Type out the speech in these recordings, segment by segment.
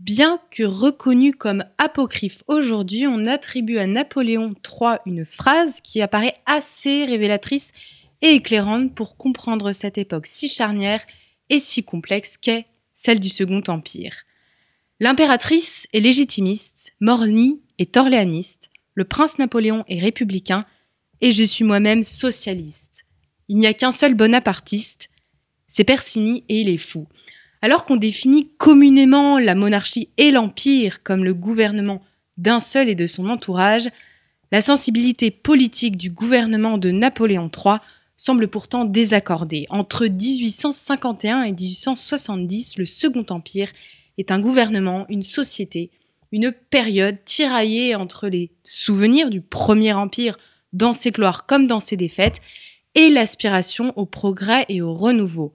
Bien que reconnu comme apocryphe aujourd'hui, on attribue à Napoléon III une phrase qui apparaît assez révélatrice et éclairante pour comprendre cette époque si charnière et si complexe qu'est celle du Second Empire. L'impératrice est légitimiste, Morny est orléaniste, le prince Napoléon est républicain et je suis moi-même socialiste. Il n'y a qu'un seul bonapartiste, c'est Persigny et il est fou. Alors qu'on définit communément la monarchie et l'empire comme le gouvernement d'un seul et de son entourage, la sensibilité politique du gouvernement de Napoléon III semble pourtant désaccordée. Entre 1851 et 1870, le Second Empire est un gouvernement, une société, une période tiraillée entre les souvenirs du Premier Empire dans ses gloires comme dans ses défaites et l'aspiration au progrès et au renouveau.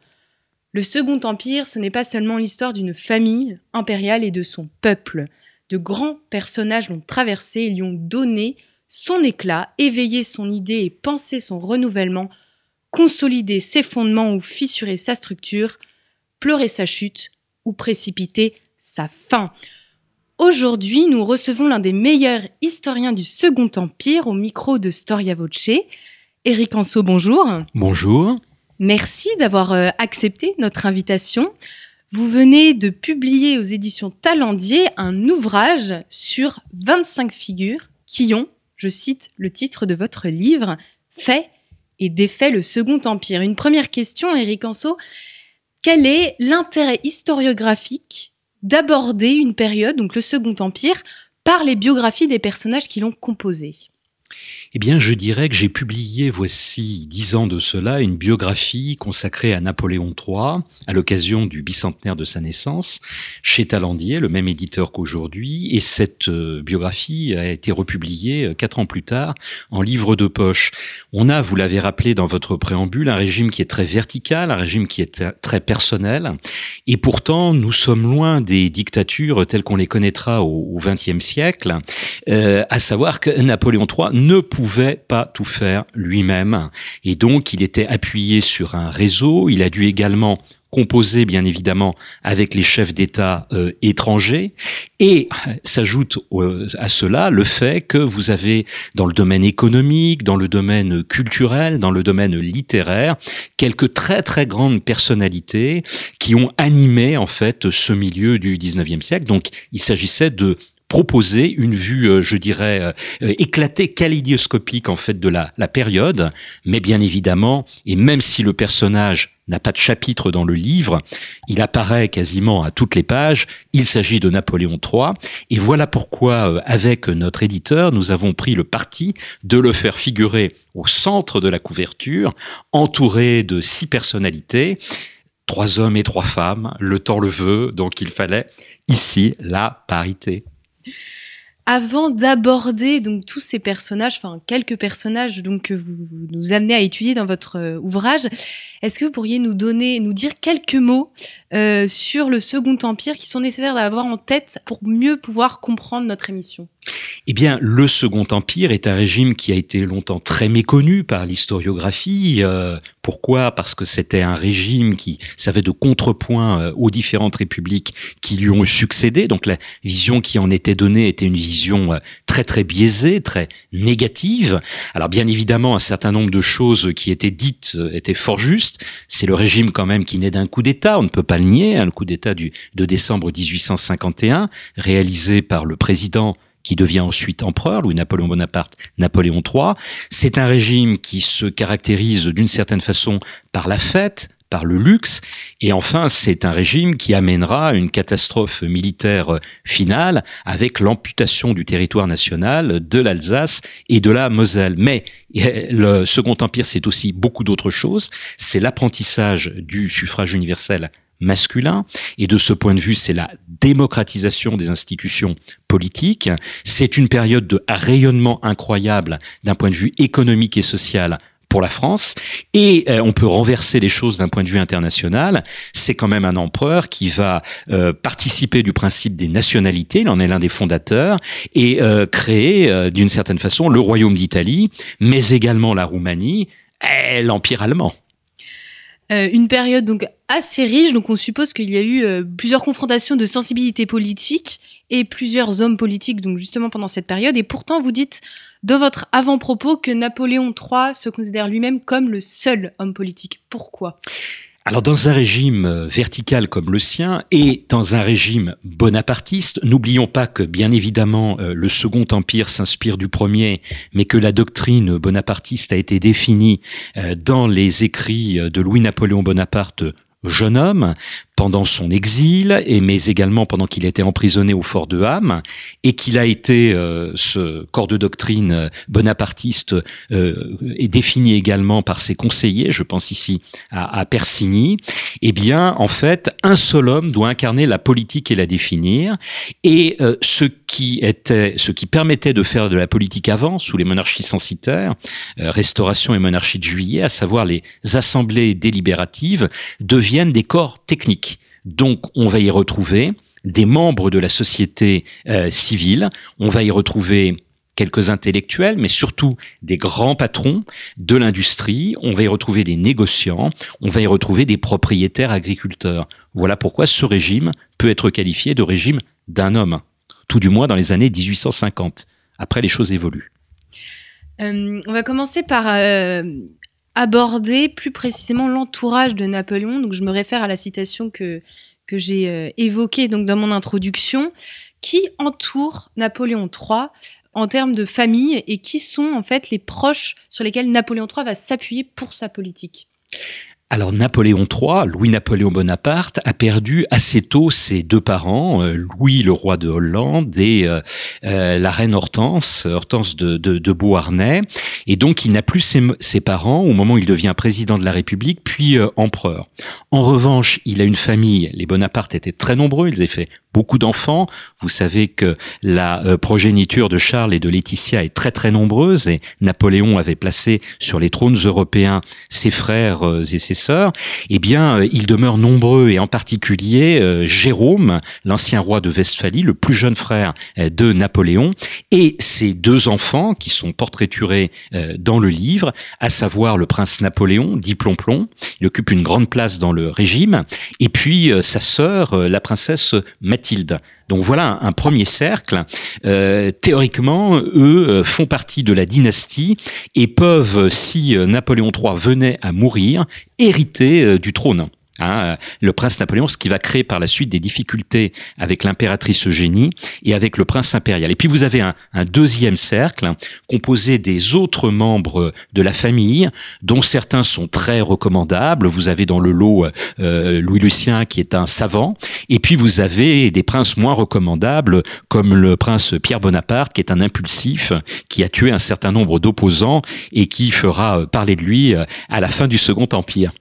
Le Second Empire, ce n'est pas seulement l'histoire d'une famille impériale et de son peuple. De grands personnages l'ont traversé et lui ont donné son éclat, éveillé son idée et pensé son renouvellement, consolidé ses fondements ou fissuré sa structure, pleuré sa chute ou précipité sa fin. Aujourd'hui, nous recevons l'un des meilleurs historiens du Second Empire au micro de Storia Voce. Éric Anso, bonjour. Bonjour. Merci d'avoir euh, accepté notre invitation. Vous venez de publier aux éditions Talendier un ouvrage sur 25 figures qui ont, je cite le titre de votre livre, fait et défait le Second Empire. Une première question, Éric Anso. Quel est l'intérêt historiographique d'aborder une période, donc le Second Empire, par les biographies des personnages qui l'ont composé eh bien, je dirais que j'ai publié, voici dix ans de cela, une biographie consacrée à Napoléon III, à l'occasion du bicentenaire de sa naissance, chez Talandier, le même éditeur qu'aujourd'hui, et cette euh, biographie a été republiée euh, quatre ans plus tard en livre de poche. On a, vous l'avez rappelé dans votre préambule, un régime qui est très vertical, un régime qui est très personnel, et pourtant, nous sommes loin des dictatures telles qu'on les connaîtra au XXe siècle, euh, à savoir que Napoléon III ne pouvait pouvait pas tout faire lui-même et donc il était appuyé sur un réseau. Il a dû également composer bien évidemment avec les chefs d'État euh, étrangers et s'ajoute euh, à cela le fait que vous avez dans le domaine économique, dans le domaine culturel, dans le domaine littéraire quelques très très grandes personnalités qui ont animé en fait ce milieu du 19e siècle. Donc il s'agissait de proposer une vue, euh, je dirais, euh, euh, éclatée, kaléidoscopique en fait de la, la période, mais bien évidemment, et même si le personnage n'a pas de chapitre dans le livre, il apparaît quasiment à toutes les pages, il s'agit de Napoléon III, et voilà pourquoi, avec notre éditeur, nous avons pris le parti de le faire figurer au centre de la couverture, entouré de six personnalités, trois hommes et trois femmes, le temps le veut, donc il fallait ici la parité. Avant d'aborder donc tous ces personnages, enfin quelques personnages donc que vous, nous amenez à étudier dans votre euh, ouvrage, est-ce que vous pourriez nous donner, nous dire quelques mots euh, sur le Second Empire qui sont nécessaires d'avoir en tête pour mieux pouvoir comprendre notre émission eh bien, le Second Empire est un régime qui a été longtemps très méconnu par l'historiographie. Euh, pourquoi? Parce que c'était un régime qui servait de contrepoint euh, aux différentes républiques qui lui ont succédé. Donc la vision qui en était donnée était une vision très très biaisée, très négative. Alors bien évidemment, un certain nombre de choses qui étaient dites étaient fort justes. C'est le régime quand même qui naît d'un coup d'État, on ne peut pas le nier, un coup d'État de décembre 1851, réalisé par le président qui devient ensuite empereur, Louis-Napoléon Bonaparte, Napoléon III. C'est un régime qui se caractérise d'une certaine façon par la fête, par le luxe. Et enfin, c'est un régime qui amènera une catastrophe militaire finale avec l'amputation du territoire national de l'Alsace et de la Moselle. Mais le Second Empire, c'est aussi beaucoup d'autres choses. C'est l'apprentissage du suffrage universel masculin. Et de ce point de vue, c'est la démocratisation des institutions politiques. C'est une période de rayonnement incroyable d'un point de vue économique et social pour la France. Et euh, on peut renverser les choses d'un point de vue international. C'est quand même un empereur qui va euh, participer du principe des nationalités, il en est l'un des fondateurs, et euh, créer d'une certaine façon le royaume d'Italie, mais également la Roumanie, et l'empire allemand. Une période donc assez riche, donc on suppose qu'il y a eu plusieurs confrontations de sensibilité politique et plusieurs hommes politiques donc justement pendant cette période. Et pourtant, vous dites dans votre avant-propos que Napoléon III se considère lui-même comme le seul homme politique. Pourquoi? Alors dans un régime euh, vertical comme le sien et dans un régime bonapartiste, n'oublions pas que bien évidemment euh, le Second Empire s'inspire du premier, mais que la doctrine bonapartiste a été définie euh, dans les écrits de Louis-Napoléon Bonaparte jeune homme pendant son exil, et mais également pendant qu'il était emprisonné au fort de Ham, et qu'il a été euh, ce corps de doctrine euh, bonapartiste euh, est défini également par ses conseillers, je pense ici à, à Persigny. Eh bien, en fait, un seul homme doit incarner la politique et la définir, et euh, ce qui était, ce qui permettait de faire de la politique avant, sous les monarchies censitaires, Restauration et monarchie de Juillet, à savoir les assemblées délibératives, deviennent des corps techniques donc on va y retrouver des membres de la société euh, civile, on va y retrouver quelques intellectuels, mais surtout des grands patrons de l'industrie, on va y retrouver des négociants, on va y retrouver des propriétaires agriculteurs. Voilà pourquoi ce régime peut être qualifié de régime d'un homme, tout du moins dans les années 1850. Après, les choses évoluent. Euh, on va commencer par euh, aborder plus précisément l'entourage de Napoléon. Donc je me réfère à la citation que, que j'ai euh, évoquée donc dans mon introduction, qui entoure Napoléon III en termes de famille et qui sont en fait les proches sur lesquels Napoléon III va s'appuyer pour sa politique? Alors Napoléon III, Louis-Napoléon Bonaparte, a perdu assez tôt ses deux parents, euh, Louis le roi de Hollande et euh, euh, la reine Hortense, Hortense de, Beauharnais. Et donc il n'a plus ses, ses, parents au moment où il devient président de la République, puis empereur. En revanche, il a une famille, les Bonaparte étaient très nombreux, ils avaient fait beaucoup d'enfants. Vous savez que la euh, progéniture de Charles et de Laetitia est très très nombreuse et Napoléon avait placé sur les trônes européens ses frères euh, et ses sœurs. Eh bien, euh, ils demeurent nombreux et en particulier Jérôme, l'ancien roi de Westphalie, le plus jeune frère de Napoléon, et ses deux enfants qui sont portraiturés dans le livre, à savoir le prince Napoléon, dit Plomplon. Il occupe une grande place dans le régime, et puis sa sœur, la princesse Mathilde donc voilà un, premier cercle. Euh, théoriquement, eux euh, font partie de la dynastie et peuvent, si euh, Napoléon III venait à mourir, hériter du trône. Hein, le prince Napoléon, ce qui va créer par la suite des difficultés avec l'impératrice Eugénie et avec le prince impérial. Et puis vous avez un, deuxième cercle composé des autres membres de la famille, dont certains sont très recommandables. Vous avez dans le lot euh, Louis Lucien qui est un savant, et puis vous avez des princes moins recommandables comme le prince Pierre Bonaparte qui est un impulsif, qui a tué un certain nombre d'opposants et qui fera euh, parler de lui euh, à la fin du Second Empire.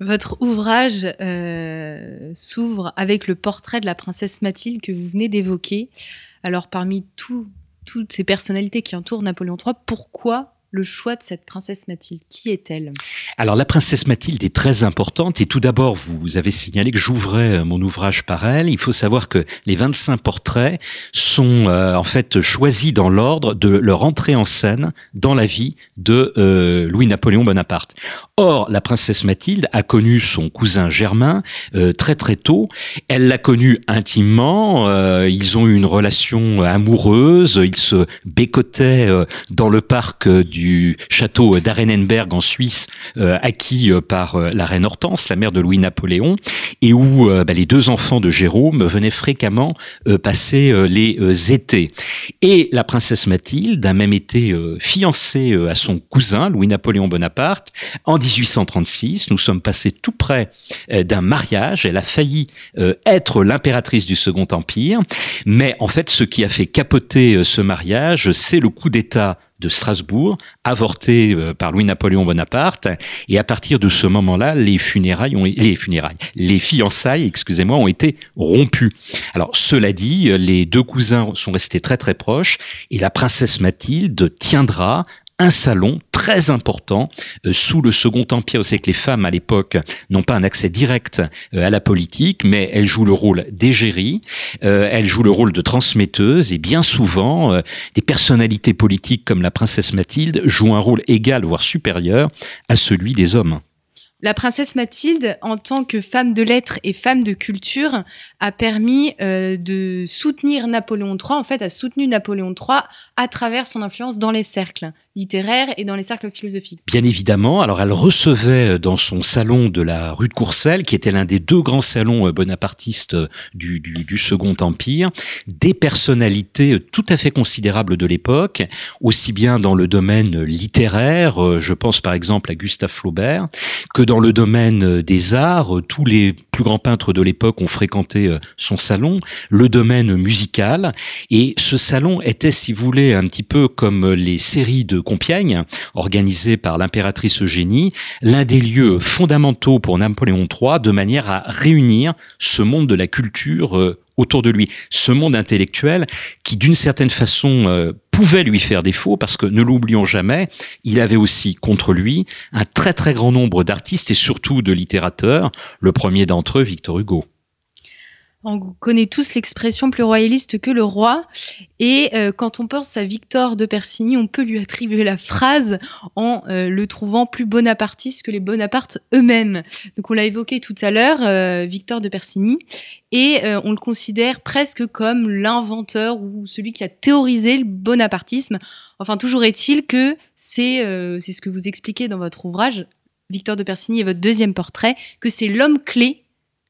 Votre ouvrage euh, s'ouvre avec le portrait de la princesse Mathilde que vous venez d'évoquer. Alors parmi toutes ces personnalités qui entourent Napoléon III, pourquoi le choix de cette princesse Mathilde Qui est-elle? Alors la princesse Mathilde est très importante et tout d'abord vous avez signalé que j'ouvrais euh, mon ouvrage par elle. Il faut savoir que les 25 portraits sont euh, en fait choisis dans l'ordre de leur entrée en scène dans la vie de euh, Louis-Napoléon Bonaparte. Or la princesse Mathilde a connu son cousin Germain très très tôt. Elle l'a connu intimement. ils ont eu une relation amoureuse. Ils se bécotaient dans le parc du du château d'Arenenberg en Suisse, euh, acquis euh, par euh, la reine Hortense, la mère de Louis-Napoléon, et où bah, les deux enfants de Jérôme venaient fréquemment passer les étés. Et la princesse Mathilde a même été fiancée à son cousin, Louis-Napoléon Bonaparte, en 1836. Nous sommes passés tout près d'un mariage. Elle a failli être l'impératrice du Second Empire. Mais en fait, ce qui a fait capoter ce mariage, c'est le coup d'État de Strasbourg, avorté euh, par Louis-Napoléon Bonaparte. Et à partir de ce moment-là, les funérailles ont, les funérailles, les fiançailles, excusez-moi, ont été rompues. Alors, cela dit, les deux cousins sont restés très très proches et la princesse Mathilde tiendra un salon très important euh, sous le Second Empire. Savez que les femmes à l'époque n'ont pas un accès direct euh, à la politique, mais elles jouent le rôle d'égérie, euh, elles jouent le rôle de transmetteuse et bien souvent des personnalités politiques comme la princesse Mathilde jouent un rôle égal, voire supérieur à celui des hommes. La princesse Mathilde, en tant que femme de lettres et femme de culture, a permis euh, de soutenir Napoléon III, en fait, a soutenu Napoléon III à travers son influence dans les cercles littéraires et dans les cercles philosophiques. Bien évidemment, alors elle recevait euh, dans son salon de la rue de Courcelles, qui était l'un des deux grands salons euh, bonapartistes du, Second Empire, des personnalités tout à fait considérables de l'époque, aussi bien dans le domaine littéraire, je pense par exemple à Gustave Flaubert, que dans le domaine des arts, tous les plus grands peintres de l'époque ont fréquenté son salon, le domaine musical, et ce salon était, si vous voulez, un petit peu comme les séries de Compiègne, organisées par l'impératrice Eugénie, l'un des lieux fondamentaux pour Napoléon III, de manière à réunir ce monde de la culture autour de lui, ce monde intellectuel qui d'une certaine façon euh, pouvait lui faire défaut parce que ne l'oublions jamais, il avait aussi contre lui un très très grand nombre d'artistes et surtout de littérateurs, le premier d'entre eux Victor Hugo. On connaît tous l'expression plus royaliste que le roi. Et euh, quand on pense à Victor de Persigny, on peut lui attribuer la phrase en euh, le trouvant plus bonapartiste que les Bonapartes eux-mêmes. Donc on l'a évoqué tout à l'heure, euh, Victor de Persigny. Et on le considère presque comme l'inventeur ou celui qui a théorisé le bonapartisme. Enfin, toujours est-il que c'est c'est ce que vous expliquez dans votre ouvrage, Victor de Persigny est votre deuxième portrait, que c'est l'homme clé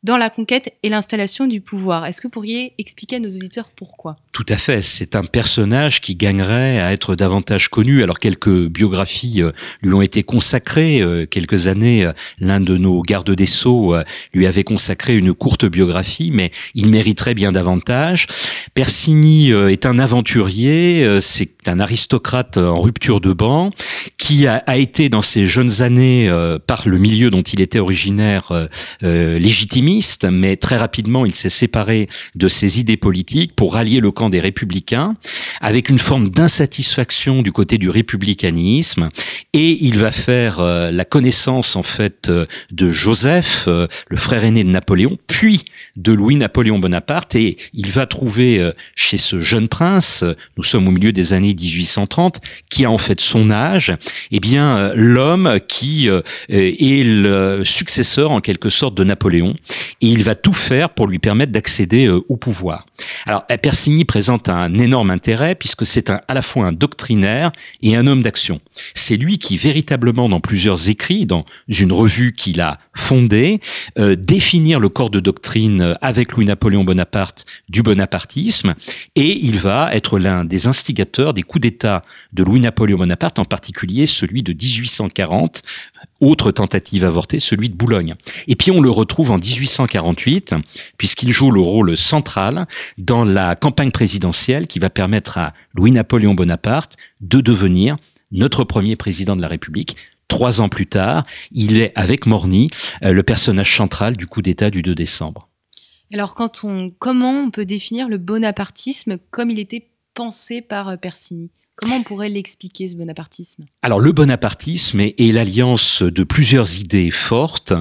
dans la conquête et l'installation du pouvoir. Est-ce que vous pourriez expliquer à nos auditeurs pourquoi? Tout à fait. C'est un personnage qui gagnerait à être davantage connu. Alors quelques biographies euh, lui ont été consacrées. Euh, quelques années, euh, l'un de nos gardes des sceaux lui avait consacré une courte biographie, mais il mériterait bien davantage. Persigny est un aventurier. C'est un aristocrate en rupture de banc qui a, a été dans ses jeunes années par le milieu dont il était originaire légitimiste mais très rapidement, il s'est séparé de ses idées politiques pour rallier le camp des républicains, avec une forme d'insatisfaction du côté du républicanisme, et il va faire euh, la connaissance en fait euh, de Joseph, euh, le frère aîné de Napoléon, puis de Louis-Napoléon Bonaparte, et il va trouver chez ce jeune prince, nous sommes au milieu des années 1830, qui a en fait son âge, eh bien l'homme qui est le successeur en quelque sorte de Napoléon. Et il va tout faire pour lui permettre d'accéder au pouvoir. Alors Persigny présente un énorme intérêt puisque c'est à la fois un doctrinaire et un homme d'action. C'est lui qui véritablement dans plusieurs écrits, dans une revue qu'il a fondée, euh, définir le corps de doctrine avec Louis-Napoléon Bonaparte du bonapartisme et il va être l'un des instigateurs des coups d'État de Louis-Napoléon Bonaparte, en particulier celui de 1840 autre tentative avortée, celui de Boulogne. Et puis on le retrouve en 1848, puisqu'il joue le rôle central dans la campagne présidentielle qui va permettre à Louis-Napoléon Bonaparte de devenir notre premier président de la République. Trois ans plus tard, il est avec Morny euh, le personnage central du coup d'État du 2 décembre. Alors, quand on, comment on peut définir le bonapartisme comme il était pensé par euh, Persigny? Comment on pourrait l'expliquer, ce bonapartisme? Alors le bonapartisme est, l'alliance de plusieurs idées fortes.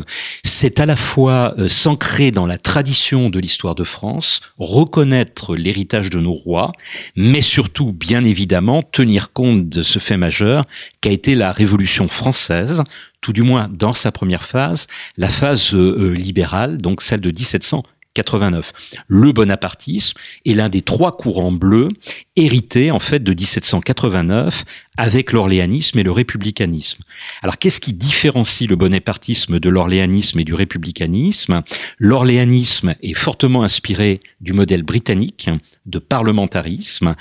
C'est à la fois euh, s'ancrer dans la tradition de l'histoire de France, reconnaître l'héritage de nos rois, mais surtout, bien évidemment, tenir compte de ce fait majeur qu'a été la Révolution française, tout du moins dans sa première phase, la phase euh, libérale, donc celle de 1700 89. Le bonapartisme est l'un des trois courants bleus hérités en fait de 1789 avec l'orléanisme et le républicanisme. Alors qu'est-ce qui différencie le bonapartisme de l'orléanisme et du républicanisme? L'orléanisme est fortement inspiré du modèle britannique de parlementarisme.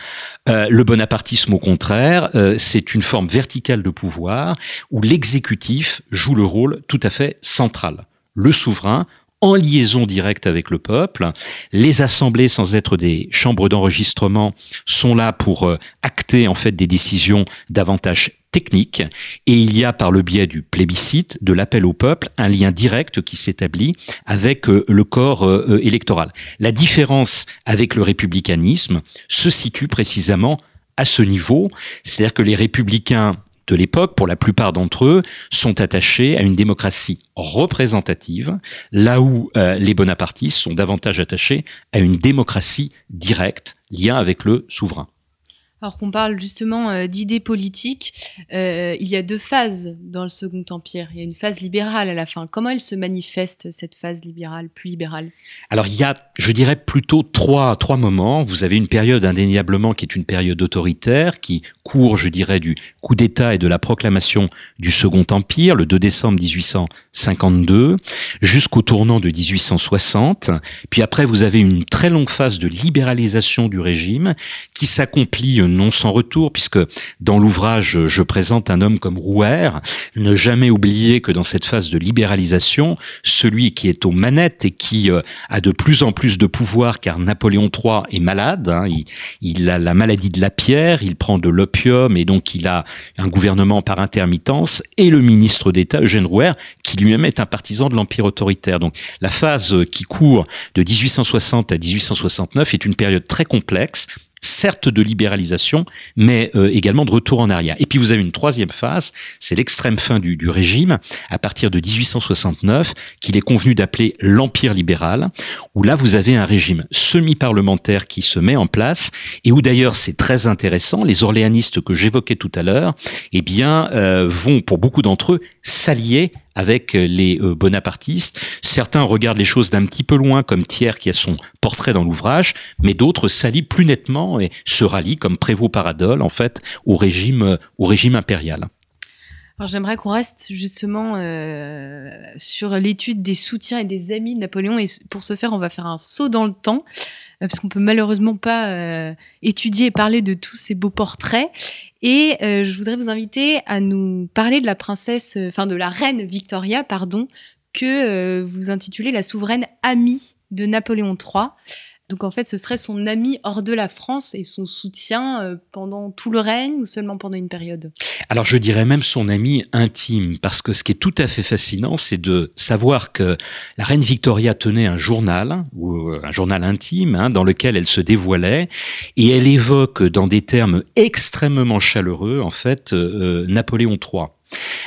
Euh, le bonapartisme, au contraire, euh, c'est une forme verticale de pouvoir où l'exécutif joue le rôle tout à fait central. Le souverain en liaison directe avec le peuple. Les assemblées, sans être des chambres d'enregistrement, sont là pour euh, acter en fait des décisions davantage techniques. Et il y a par le biais du plébiscite, de l'appel au peuple, un lien direct qui s'établit avec euh, le corps euh, électoral. La différence avec le républicanisme se situe précisément à ce niveau, c'est-à-dire que les républicains de l'époque, pour la plupart d'entre eux, sont attachés à une démocratie représentative, là où euh, les bonapartistes sont davantage attachés à une démocratie directe, lien avec le souverain. Alors qu'on parle justement euh, d'idées politiques, euh, il y a deux phases dans le Second Empire. Il y a une phase libérale à la fin. Comment elle se manifeste, cette phase libérale, puis libérale? Alors il y a, je dirais, plutôt trois, trois moments. Vous avez une période indéniablement qui est une période autoritaire, qui court, je dirais, du coup d'État et de la proclamation du Second Empire, le 2 décembre 1852, jusqu'au tournant de 1860. Puis après, vous avez une très longue phase de libéralisation du régime qui s'accomplit non sans retour, puisque dans l'ouvrage, je présente un homme comme Rouer. Ne jamais oublier que dans cette phase de libéralisation, celui qui est aux manettes et qui euh, a de plus en plus de pouvoir, car Napoléon III est malade, hein, il, a la maladie de la pierre, il prend de l'opium et donc il a un gouvernement par intermittence, et le ministre d'État, Eugène Rouer, qui lui-même est un partisan de l'empire autoritaire. Donc la phase qui court de 1860 à 1869 est une période très complexe certes de libéralisation, mais euh, également de retour en arrière. Et puis vous avez une troisième phase, c'est l'extrême fin du, du, régime, à partir de 1869, qu'il est convenu d'appeler l'Empire libéral, où là vous avez un régime semi-parlementaire qui se met en place, et où d'ailleurs c'est très intéressant, les orléanistes que j'évoquais tout à l'heure, eh bien, euh, vont pour beaucoup d'entre eux s'allier avec les euh, bonapartistes. Certains regardent les choses d'un petit peu loin, comme Thiers qui a son portrait dans l'ouvrage, mais d'autres s'allient plus nettement et se rallient, comme Prévost Paradol, en fait, au régime, euh, au régime impérial. J'aimerais qu'on reste justement euh, sur l'étude des soutiens et des amis de Napoléon. Et pour ce faire, on va faire un saut dans le temps, parce qu'on peut malheureusement pas étudier et parler de tous ces beaux portraits. Et euh, je voudrais vous inviter à nous parler de la princesse, euh, enfin de la reine Victoria, pardon, que euh, vous intitulez la souveraine amie de Napoléon III. Donc en fait, ce serait son ami hors de la France et son soutien euh, pendant tout le règne ou seulement pendant une période? Alors je dirais même son ami intime, parce que ce qui est tout à fait fascinant, c'est de savoir que la reine Victoria tenait un journal, ou euh, un journal intime, hein, dans lequel elle se dévoilait, et elle évoque dans des termes extrêmement chaleureux, en fait, euh, Napoléon III.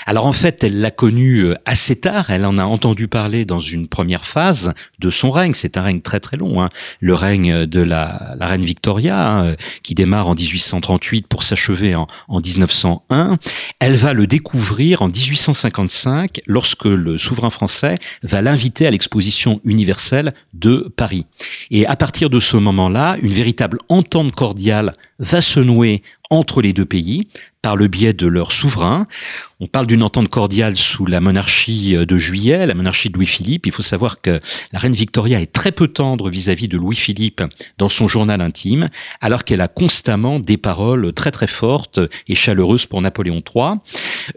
Alors en fait, elle l'a connu euh, assez tard, elle en a entendu parler dans une première phase de son règne, c'est un règne très très long, hein. le règne de la, reine Victoria, hein, qui démarre en 1838 pour s'achever en, en 1901. Elle va le découvrir en 1855 lorsque le souverain français va l'inviter à l'exposition universelle de Paris. Et à partir de ce moment-là, une véritable entente cordiale va se nouer entre les deux pays par le biais de leurs souverains. On parle d'une entente cordiale sous la monarchie de Juillet, la monarchie de Louis-Philippe. Il faut savoir que la reine Victoria est très peu tendre vis-à-vis de Louis-Philippe dans son journal intime, alors qu'elle a constamment des paroles très très fortes et chaleureuses pour Napoléon III.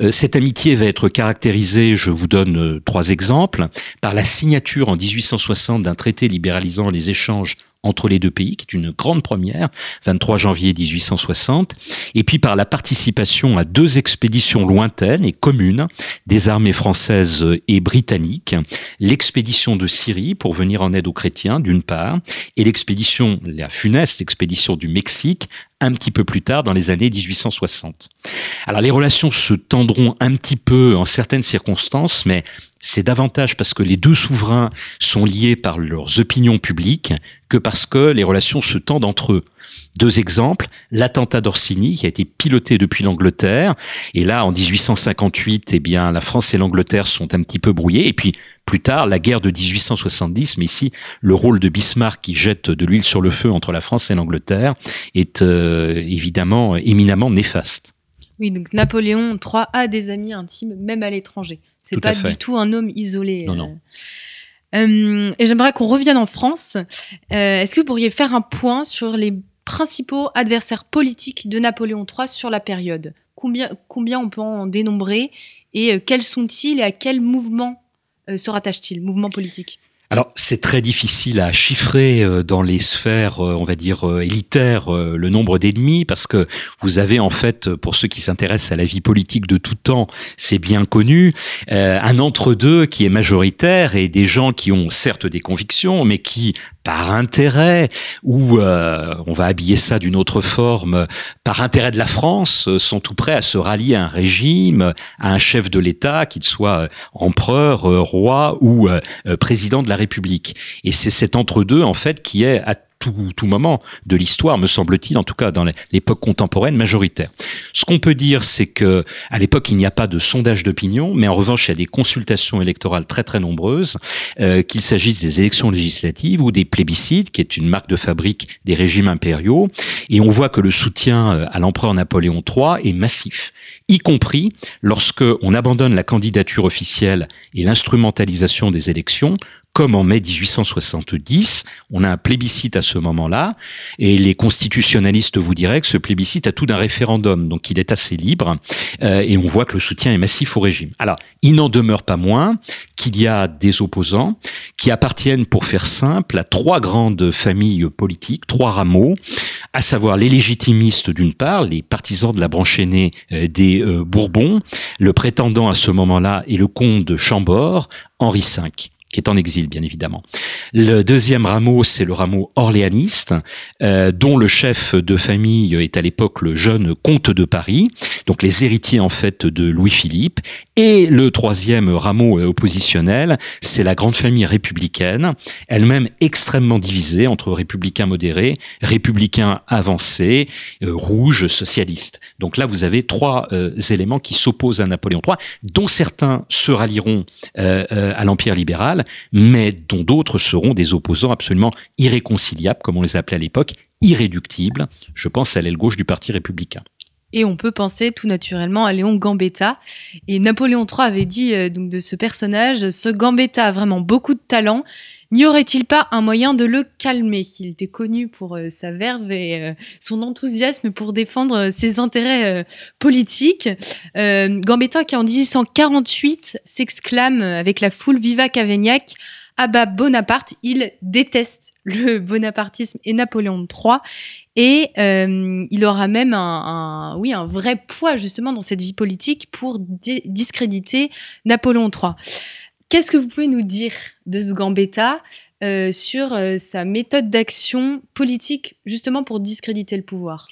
Euh, cette amitié va être caractérisée, je vous donne euh, trois exemples, par la signature en 1860 d'un traité libéralisant les échanges entre les deux pays, qui est une grande première, 23 janvier 1860, et puis par la participation à deux expéditions lointaines et communes des armées françaises et britanniques, l'expédition de Syrie pour venir en aide aux chrétiens d'une part, et l'expédition, la funeste expédition du Mexique un petit peu plus tard dans les années 1860. Alors les relations se tendront un petit peu en certaines circonstances, mais c'est davantage parce que les deux souverains sont liés par leurs opinions publiques que parce que les relations se tendent entre eux. Deux exemples, l'attentat d'Orsini qui a été piloté depuis l'Angleterre et là en 1858 eh bien la France et l'Angleterre sont un petit peu brouillés et puis plus tard la guerre de 1870 mais ici le rôle de Bismarck qui jette de l'huile sur le feu entre la France et l'Angleterre est euh, évidemment éminemment néfaste. Oui, donc Napoléon III a des amis intimes même à l'étranger. C'est pas du tout un homme isolé. Non, non. Euh, euh, et j'aimerais qu'on revienne en France. Est-ce que vous pourriez faire un point sur les principaux adversaires politiques de Napoléon III sur la période. Combien, combien on peut en dénombrer et euh, quels sont-ils et à quel mouvement euh, se rattachent-ils, mouvement politique? Alors c'est très difficile à chiffrer euh, dans les sphères, on va dire élitaires, le nombre d'ennemis parce que vous avez en fait, pour ceux qui s'intéressent à la vie politique de tout temps, c'est bien connu, un entre-deux qui est majoritaire et des gens qui ont certes des convictions, mais qui par intérêt ou on va habiller ça d'une autre forme, par intérêt de la France, sont tout prêts à se rallier à un régime, à un chef de l'État, qu'il soit empereur, roi ou président de la République. Et c'est cet entre-deux, en fait, qui est à tout, tout moment de l'histoire, me semble-t-il, en tout cas dans l'époque contemporaine majoritaire. Ce qu'on peut dire, c'est que à l'époque, il n'y a pas de sondage d'opinion, mais en revanche, il y a des consultations électorales très très nombreuses, euh, qu'il s'agisse des élections législatives ou des plébiscites, qui est une marque de fabrique des régimes impériaux, et on voit que le soutien euh, à l'empereur Napoléon III est massif, y compris lorsque on abandonne la candidature officielle et l'instrumentalisation des élections comme en mai 1870. On a un plébiscite à ce moment-là, et les constitutionnalistes vous diraient que ce plébiscite a tout d'un référendum, donc il est assez libre, euh, et on voit que le soutien est massif au régime. Alors, il n'en demeure pas moins qu'il y a des opposants qui appartiennent, pour faire simple, à trois grandes familles politiques, trois rameaux, à savoir les légitimistes d'une part, les partisans de la branche aînée euh, des euh, Bourbons, le prétendant à ce moment-là est le comte de Chambord, Henri V qui est en exil, bien évidemment. Le deuxième rameau, c'est le rameau orléaniste, euh, dont le chef de famille est à l'époque le jeune comte de Paris, donc les héritiers en fait de Louis-Philippe. Et le troisième rameau oppositionnel, c'est la grande famille républicaine, elle-même extrêmement divisée entre républicains modérés, républicains avancés, euh, rouges, socialistes. Donc là, vous avez trois euh, éléments qui s'opposent à Napoléon III, dont certains se rallieront euh, à l'Empire libéral, mais dont d'autres seront des opposants absolument irréconciliables, comme on les appelait à l'époque, irréductibles. Je pense à l'aile gauche du Parti républicain. Et on peut penser tout naturellement à Léon Gambetta. Et Napoléon III avait dit euh, donc de ce personnage, ce Gambetta a vraiment beaucoup de talent N'y aurait-il pas un moyen de le calmer? Il était connu pour euh, sa verve et euh, son enthousiasme pour défendre ses intérêts politiques. Gambetta qui en 1848 s'exclame avec la foule Viva Cavaignac « Abba Bonaparte, il déteste le bonapartisme et Napoléon III. Et il aura même un, oui, un vrai poids justement dans cette vie politique pour discréditer Napoléon III. Qu'est-ce que vous pouvez nous dire de ce Gambetta euh, sur euh, sa méthode d'action politique justement pour discréditer le pouvoir?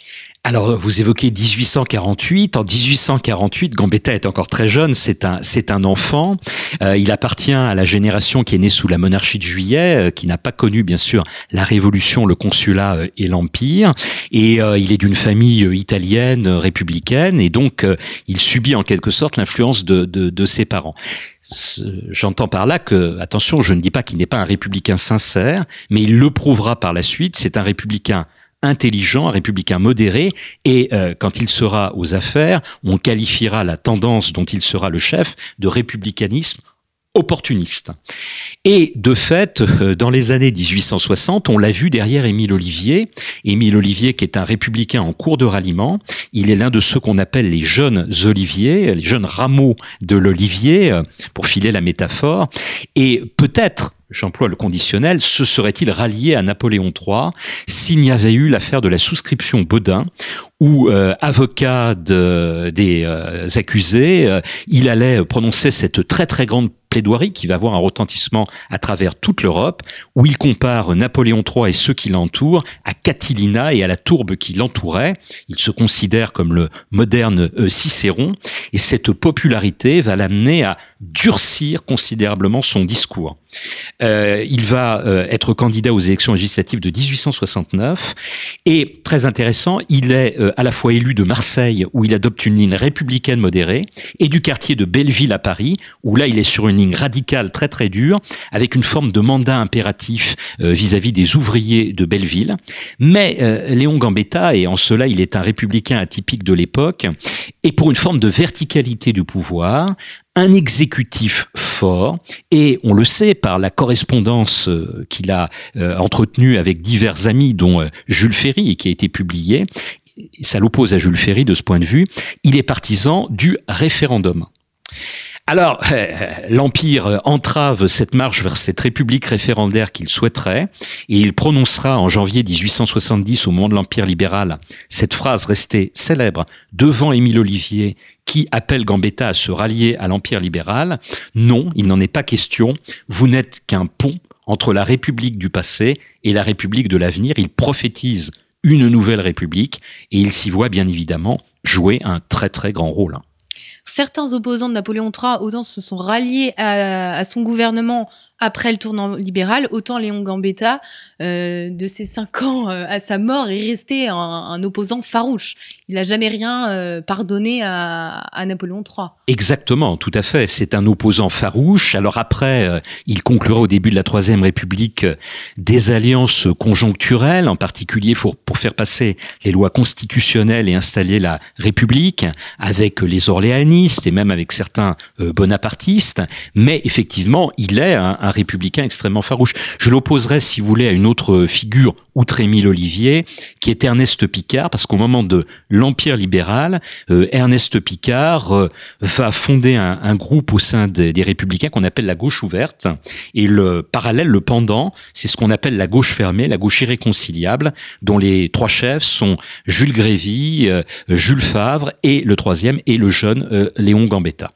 Alors, vous évoquez 1848. En 1848, Gambetta est encore très jeune. C'est un, c'est un enfant. Euh, il appartient à la génération qui est née sous la monarchie de Juillet, qui n'a pas connu, bien sûr, la Révolution, le Consulat et l'Empire. Et il est d'une famille italienne, républicaine, et donc il subit en quelque sorte l'influence de, de, de ses parents. J'entends par là que, attention, je ne dis pas qu'il n'est pas un républicain sincère, mais il le prouvera par la suite. C'est un républicain intelligent, un républicain modéré, et euh, quand il sera aux affaires, on qualifiera la tendance dont il sera le chef de républicanisme opportuniste. Et de fait, euh, dans les années 1860, on l'a vu derrière Émile Olivier. Émile Olivier, qui est un républicain en cours de ralliement, il est l'un de ceux qu'on appelle les jeunes oliviers, les jeunes rameaux de l'olivier, euh, pour filer la métaphore. Et peut-être j'emploie le conditionnel, se serait-il rallié à Napoléon III s'il n'y avait eu l'affaire de la souscription Baudin, où, euh, avocat des accusés, il allait prononcer cette très très grande plaidoirie qui va avoir un retentissement à travers toute l'Europe, où il compare Napoléon III et ceux qui l'entourent à Catilina et à la tourbe qui l'entourait. Il se considère comme le moderne euh, Cicéron, et cette popularité va l'amener à durcir considérablement son discours. Euh, il va euh, être candidat aux élections législatives de 1869 et très intéressant, il est à la fois élu de Marseille où il adopte une ligne républicaine modérée et du quartier de Belleville à Paris où là il est sur une ligne radicale très très dure, avec une forme de mandat impératif euh, vis-à-vis des ouvriers de Belleville. Mais euh, Léon Gambetta, et en cela il est un républicain atypique de l'époque, et pour une forme de verticalité du pouvoir, un exécutif fort, et on le sait par la correspondance euh, qu'il a entretenue avec divers amis, dont Jules Ferry, qui a été publié, ça l'oppose à Jules Ferry de ce point de vue, il est partisan du référendum. Alors, l'Empire entrave cette marche vers cette république référendaire qu'il souhaiterait, et il prononcera en janvier 1870, au moment de l'Empire libéral, cette phrase restée célèbre devant Émile Olivier, qui appelle Gambetta à se rallier à l'Empire libéral. Non, il n'en est pas question. Vous n'êtes qu'un pont entre la République du passé et la République de l'avenir. Il prophétise une nouvelle République et il s'y voit bien évidemment jouer un très très grand rôle. Certains opposants de Napoléon III, autant se sont ralliés à, son gouvernement après le tournant libéral, autant Léon Gambetta, euh, de ses cinq ans euh, à sa mort, est resté un, opposant farouche. Il n'a jamais rien euh, pardonné à, Napoléon III. Exactement, tout à fait. C'est un opposant farouche. Alors après, il conclura au début de la Troisième République des alliances conjoncturelles, en particulier pour, pour faire passer les lois constitutionnelles et installer la République, avec les orléanistes et même avec certains bonapartistes. Mais effectivement, il est un un républicain extrêmement farouche. Je l'opposerais, si vous voulez, à une autre figure, outre Émile Olivier, qui est Ernest Picard, parce qu'au moment de l'Empire libéral, euh, Ernest Picard euh, va fonder un, groupe au sein des, des républicains qu'on appelle la gauche ouverte, et le parallèle, le pendant, c'est ce qu'on appelle la gauche fermée, la gauche irréconciliable, dont les trois chefs sont Jules Grévy, euh, Jules Favre, et le troisième est le jeune Léon Gambetta.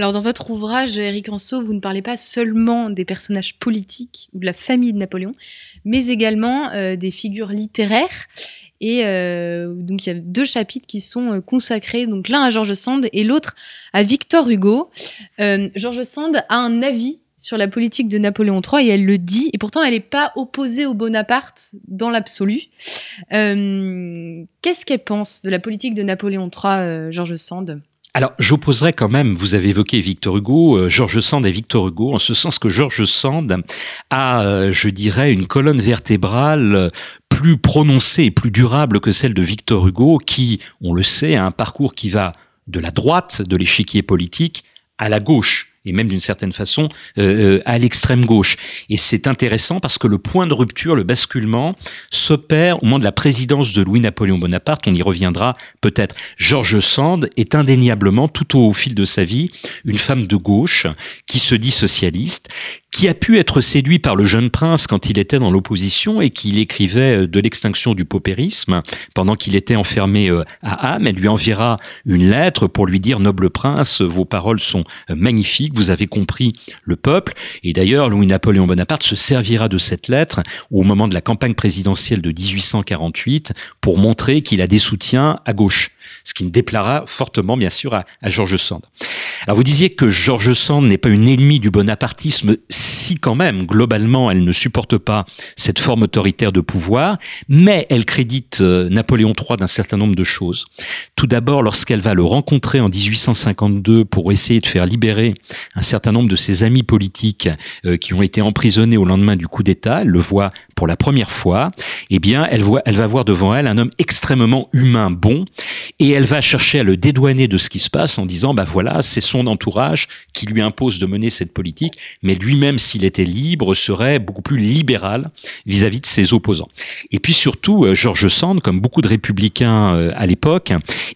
Alors dans votre ouvrage, Eric Anso, vous ne parlez pas seulement des personnages politiques ou de la famille de Napoléon, mais également euh, des figures littéraires. Et euh, donc il y a deux chapitres qui sont euh, consacrés, donc l'un à George Sand et l'autre à Victor Hugo. George Sand a un avis sur la politique de Napoléon III et elle le dit, et pourtant elle n'est pas opposée au Bonaparte dans l'absolu. Qu'est-ce qu'elle pense de la politique de Napoléon III, George Sand? Alors, j'opposerais quand même, vous avez évoqué Victor Hugo, euh, Georges Sand et Victor Hugo, en ce sens que Georges Sand a, euh, je dirais, une colonne vertébrale euh, plus prononcée et plus durable que celle de Victor Hugo, qui, on le sait, a un parcours qui va de la droite de l'échiquier politique à la gauche et même d'une certaine façon euh, euh, à l'extrême gauche. Et c'est intéressant parce que le point de rupture, le basculement, s'opère au moment de la présidence de Louis-Napoléon Bonaparte. On y reviendra peut-être. Georges Sand est indéniablement, tout au fil de sa vie, une femme de gauche qui se dit socialiste, qui a pu être séduit par le jeune prince quand il était dans l'opposition et qu'il écrivait euh, de l'extinction du paupérisme pendant qu'il était enfermé euh, à Ham. Elle lui enverra une lettre pour lui dire Noble prince, vos paroles sont magnifiques, vous avez compris le peuple. Et d'ailleurs, Louis-Napoléon Bonaparte se servira de cette lettre au moment de la campagne présidentielle de 1848 pour montrer qu'il a des soutiens à gauche ce qui ne déplaiera fortement, bien sûr, à, Georges Sand. Alors, vous disiez que Georges Sand n'est pas une ennemie du bonapartisme, si quand même, globalement, elle ne supporte pas cette forme autoritaire de pouvoir, mais elle crédite euh, Napoléon III d'un certain nombre de choses. Tout d'abord, lorsqu'elle va le rencontrer en 1852 pour essayer de faire libérer un certain nombre de ses amis politiques euh, qui ont été emprisonnés au lendemain du coup d'État, elle le voit pour la première fois, eh bien, elle, voit, elle va voir devant elle un homme extrêmement humain, bon, et elle va chercher à le dédouaner de ce qui se passe en disant, bah voilà, c'est son entourage qui lui impose de mener cette politique, mais lui-même, s'il était libre, serait beaucoup plus libéral vis-à-vis de ses opposants. Et puis surtout, euh, Georges Sand, comme beaucoup de républicains euh, à l'époque,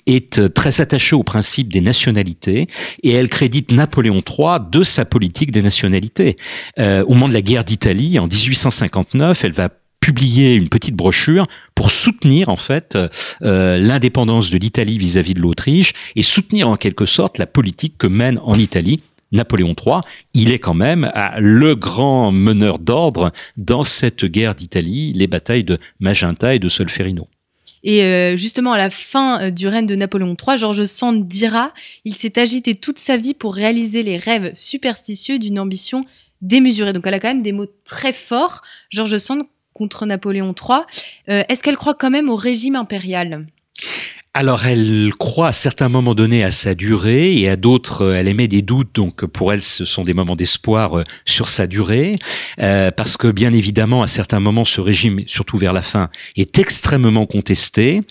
est euh, très attaché au principe des nationalités et elle crédite Napoléon III de sa politique des nationalités. au moment de la guerre d'Italie, en 1859, elle va publier une petite brochure pour soutenir en fait euh, l'indépendance de l'Italie vis-à-vis de l'Autriche et soutenir en quelque sorte la politique que mène en Italie Napoléon III, il est quand même le grand meneur d'ordre dans cette guerre d'Italie, les batailles de Magenta et de Solferino. Et euh, justement, à la fin euh, du règne de Napoléon III, Georges Sand dira Il s'est agité toute sa vie pour réaliser les rêves superstitieux d'une ambition démesurée. Donc, elle a quand même des mots très forts. Georges Sand contre Napoléon III. Euh, est-ce qu'elle croit quand même au régime impérial? Alors elle croit à certains moments donnés à sa durée et à d'autres euh, elle émet des doutes. Donc pour elle ce sont des moments d'espoir euh, sur sa durée. Euh, parce que bien évidemment à certains moments ce régime surtout vers la fin est extrêmement contesté.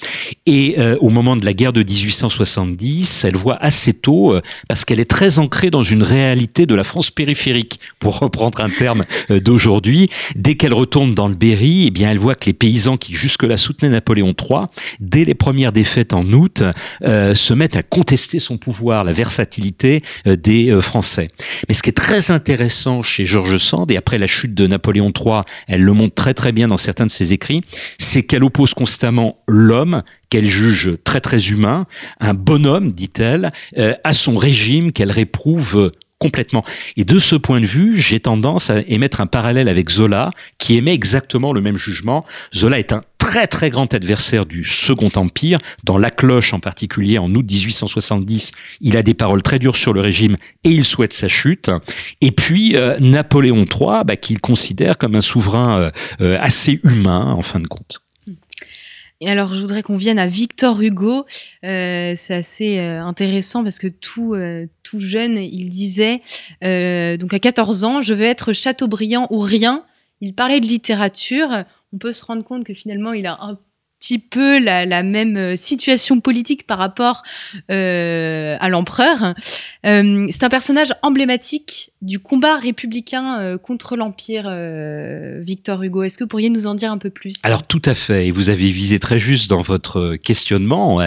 Et au moment de la guerre de 1870, elle voit assez tôt, parce qu'elle est très ancrée dans une réalité de la France périphérique, pour reprendre un terme d'aujourd'hui. Dès qu'elle retourne dans le Berry, eh bien, elle voit que les paysans qui jusque-là soutenaient Napoléon III, dès les premières défaites en août, se mettent à contester son pouvoir, la versatilité des Français. Mais ce qui est très intéressant chez Georges Sand, et après la chute de Napoléon III, elle le montre très très bien dans certains de ses écrits, c'est qu'elle oppose constamment l'homme qu'elle juge très très humain, un bonhomme, dit-elle, euh, à son régime qu'elle réprouve complètement. Et de ce point de vue, j'ai tendance à émettre un parallèle avec Zola, qui émet exactement le même jugement. Zola est un très très grand adversaire du Second Empire. Dans La Cloche en particulier, en août 1870, il a des paroles très dures sur le régime et il souhaite sa chute. Et puis euh, Napoléon III, bah, qu'il considère comme un souverain euh, euh, assez humain en fin de compte. Et alors, je voudrais qu'on vienne à Victor Hugo. C'est assez intéressant parce que tout, tout jeune, il disait, donc à 14 ans, je veux être Chateaubriand ou rien. Il parlait de littérature. On peut se rendre compte que finalement, il a un petit peu la, même euh, situation politique par rapport euh, à l'empereur. Euh, c'est un personnage emblématique du combat républicain contre l'Empire, Victor Hugo. Est-ce que vous pourriez nous en dire un peu plus? Alors tout à fait, et vous avez visé très juste dans votre questionnement.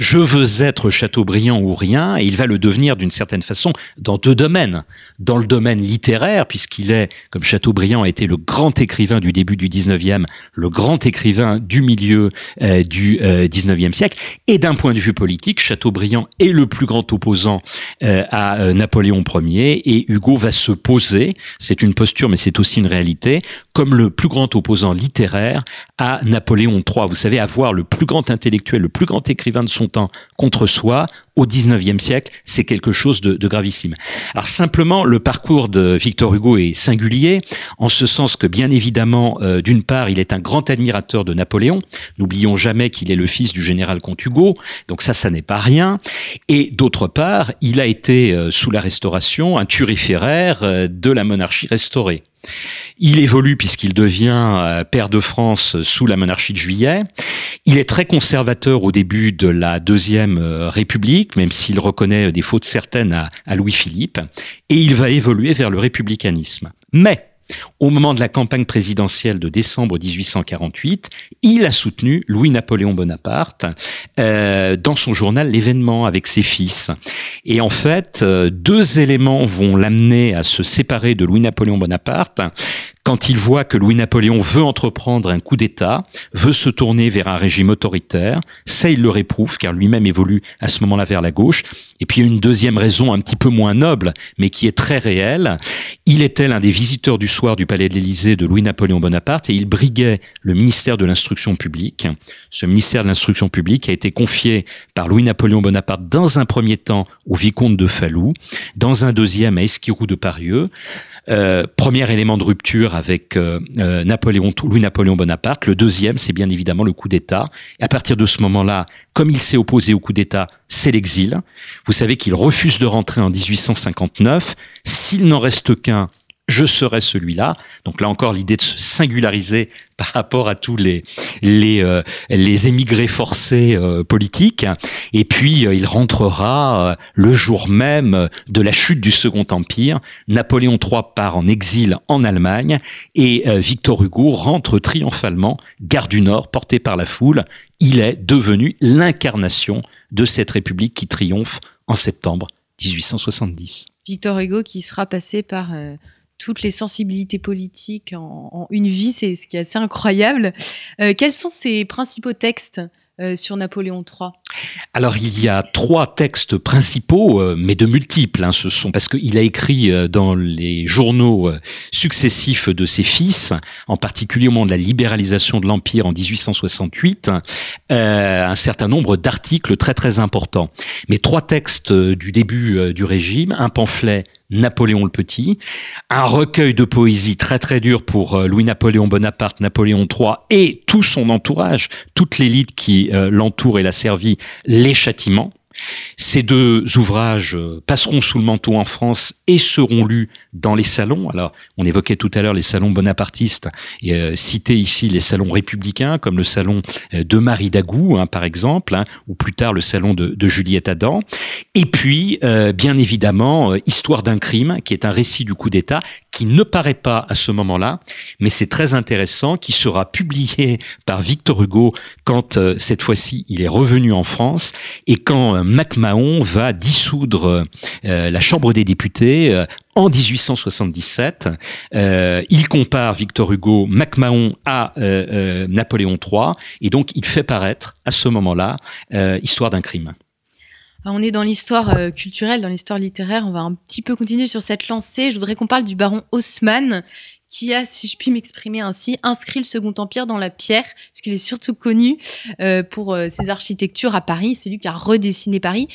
Je veux être Chateaubriand ou rien, et il va le devenir d'une certaine façon dans deux domaines. Dans le domaine littéraire, puisqu'il est, comme Chateaubriand a été le grand écrivain du début du 19e, le grand écrivain du milieu euh, du euh, 19e siècle. Et d'un point de vue politique, Chateaubriand est le plus grand opposant euh, à euh, Napoléon Ier et Hugo va se poser, c'est une posture mais c'est aussi une réalité, comme le plus grand opposant littéraire à Napoléon III. Vous savez, avoir le plus grand intellectuel, le plus grand écrivain de son temps contre soi, au 19e siècle, c'est quelque chose de, gravissime. Alors simplement, le parcours de Victor Hugo est singulier, en ce sens que bien évidemment, euh, d'une part, il est un grand admirateur de Napoléon. N'oublions jamais qu'il est le fils du général comte Hugo, donc ça, ça n'est pas rien. Et d'autre part, il a été, euh, sous la Restauration, un turiféraire euh, de la monarchie restaurée. Il évolue puisqu'il devient euh, père de France sous la monarchie de Juillet. Il est très conservateur au début de la deuxième euh, République, même s'il reconnaît des fautes certaines à, à Louis-Philippe, et il va évoluer vers le républicanisme. Mais au moment de la campagne présidentielle de décembre 1848, il a soutenu Louis-Napoléon Bonaparte euh, dans son journal L'événement avec ses fils. Et en fait, euh, deux éléments vont l'amener à se séparer de Louis-Napoléon Bonaparte quand il voit que Louis-Napoléon veut entreprendre un coup d'État, veut se tourner vers un régime autoritaire, ça il le réprouve car lui-même évolue à ce moment-là vers la gauche. Et puis il y a une deuxième raison un petit peu moins noble, mais qui est très réelle. Il était l'un des visiteurs du soir du palais de l'Élysée de Louis-Napoléon Bonaparte et il briguait le ministère de l'instruction publique. Ce ministère de l'instruction publique a été confié par Louis-Napoléon Bonaparte dans un premier temps au vicomte de Falloux, dans un deuxième à Esquirou de Parieux. Euh, premier élément de rupture avec euh, euh, Napoléon, Louis-Napoléon Bonaparte. Le deuxième, c'est bien évidemment le coup d'État. À partir de ce moment-là, comme il s'est opposé au coup d'État, c'est l'exil. Vous savez qu'il refuse de rentrer en 1859. S'il n'en reste qu'un, je serai celui-là. Donc là encore, l'idée de se singulariser par rapport à tous les les euh, les émigrés forcés euh, politiques. Et puis euh, il rentrera le jour même de la chute du Second Empire. Napoléon III part en exil en Allemagne et Victor Hugo rentre triomphalement, gare du Nord, porté par la foule. Il est devenu l'incarnation de cette République qui triomphe en septembre 1870. Victor Hugo qui sera passé par toutes les sensibilités politiques en, une vie, c'est ce qui est assez incroyable. Euh, quels sont ses principaux textes euh, sur Napoléon III Alors il y a trois textes principaux, euh, mais de multiples. Hein, ce sont parce qu'il a écrit dans les journaux successifs de ses fils, en particulier au moment de la libéralisation de l'empire en 1868, un certain nombre d'articles très très importants. Mais trois textes du début du régime, un pamphlet Napoléon le Petit, un recueil de poésie très très dur pour euh, Louis-Napoléon Bonaparte, Napoléon III et tout son entourage, toute l'élite qui euh, l'entoure et l'a servi, Les Châtiments, Ces deux ouvrages euh, passeront sous le manteau en France et seront lus dans les salons. Alors, on évoquait tout à l'heure les salons bonapartistes euh, citer ici les salons républicains comme le salon euh, de Marie Dagou, hein, par exemple, hein, ou plus tard le salon de Juliette Adam. Et puis, bien évidemment, Histoire d'un crime, qui est un récit du coup d'État qui ne paraît pas à ce moment-là, mais c'est très intéressant, qui sera publié par Victor Hugo quand cette fois-ci il est revenu en France et quand MacMahon va dissoudre euh, la Chambre des députés euh, en 1877. Euh, il compare Victor Hugo, MacMahon à Napoléon III, et donc il fait paraître à ce moment-là Histoire d'un crime. On est dans l'histoire culturelle, dans l'histoire littéraire. On va un petit peu continuer sur cette lancée. Je voudrais qu'on parle du baron Haussmann, qui a, si je puis m'exprimer ainsi, inscrit le Second Empire dans la pierre, puisqu'il est surtout connu euh, pour euh, ses architectures à Paris. C'est lui qui a redessiné Paris.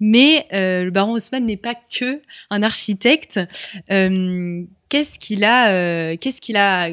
Mais euh, le baron Haussmann n'est pas que un architecte. qu'est-ce qu'il a Qu'est-ce qu'il a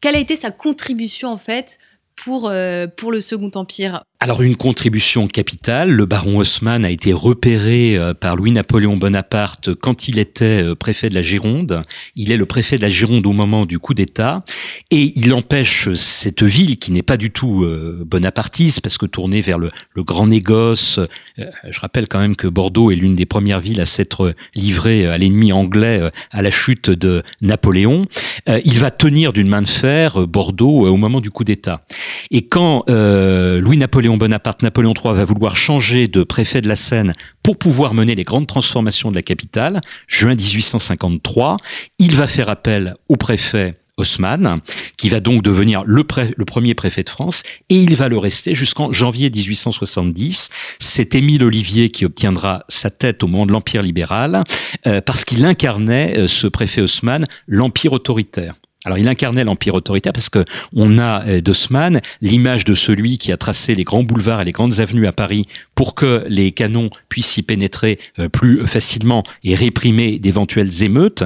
Quelle a été sa contribution en fait pour pour le Second Empire alors une contribution capitale, le baron Haussmann a été repéré euh, par Louis-Napoléon Bonaparte quand il était euh, préfet de la Gironde. Il est le préfet de la Gironde au moment du coup d'État et il empêche cette ville qui n'est pas du tout euh, bonapartiste parce que tournée vers le, grand négoce. Je rappelle quand même que Bordeaux est l'une des premières villes à s'être livrée à l'ennemi anglais à la chute de Napoléon. Il va tenir d'une main de fer Bordeaux au moment du coup d'État. Et quand Louis-Napoléon Bonaparte, Napoléon III va vouloir changer de préfet de la Seine pour pouvoir mener les grandes transformations de la capitale, juin 1853, il va faire appel au préfet Haussmann, qui va donc devenir le, le, premier préfet de France, et il va le rester jusqu'en janvier 1870. C'est Émile Olivier qui obtiendra sa tête au moment de l'Empire libéral, euh, parce qu'il incarnait, euh, ce préfet Haussmann, l'Empire autoritaire. Alors il incarnait l'empire autoritaire parce que on a euh, d'Haussmann l'image de celui qui a tracé les grands boulevards et les grandes avenues à Paris pour que les canons puissent y pénétrer euh, plus facilement et réprimer d'éventuelles émeutes.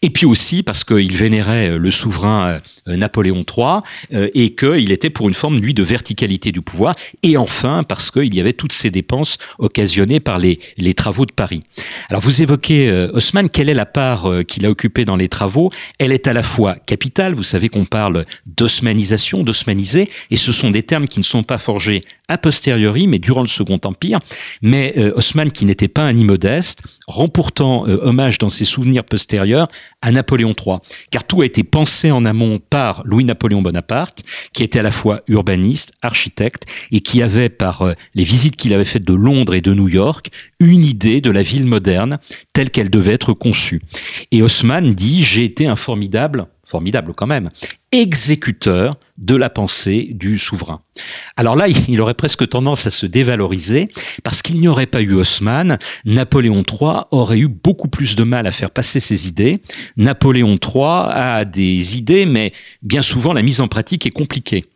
Et puis aussi parce qu'il vénérait euh, le souverain Napoléon III et qu'il était pour une forme lui de verticalité du pouvoir. Et enfin parce qu'il y avait toutes ces dépenses occasionnées par les, les travaux de Paris. Alors vous évoquez Haussmann, quelle est la part qu'il a occupée dans les travaux? Elle est à la fois vous savez qu'on parle d'osmanisation, d'osmaniser, et ce sont des termes qui ne sont pas forgés a posteriori, mais durant le Second Empire. Mais euh, Haussmann, qui n'était pas un immodeste, rend pourtant euh, hommage dans ses souvenirs postérieurs à Napoléon III, car tout a été pensé en amont par Louis-Napoléon Bonaparte, qui était à la fois urbaniste, architecte, et qui avait, par euh, les visites qu'il avait faites de Londres et de New York, une idée de la ville moderne telle qu'elle devait être conçue. Et Haussmann dit, j'ai été un formidable formidable quand même, exécuteur de la pensée du souverain. Alors là, il aurait presque tendance à se dévaloriser, parce qu'il n'y aurait pas eu Haussmann, Napoléon III aurait eu beaucoup plus de mal à faire passer ses idées. Napoléon III a des idées, mais bien souvent la mise en pratique est compliquée.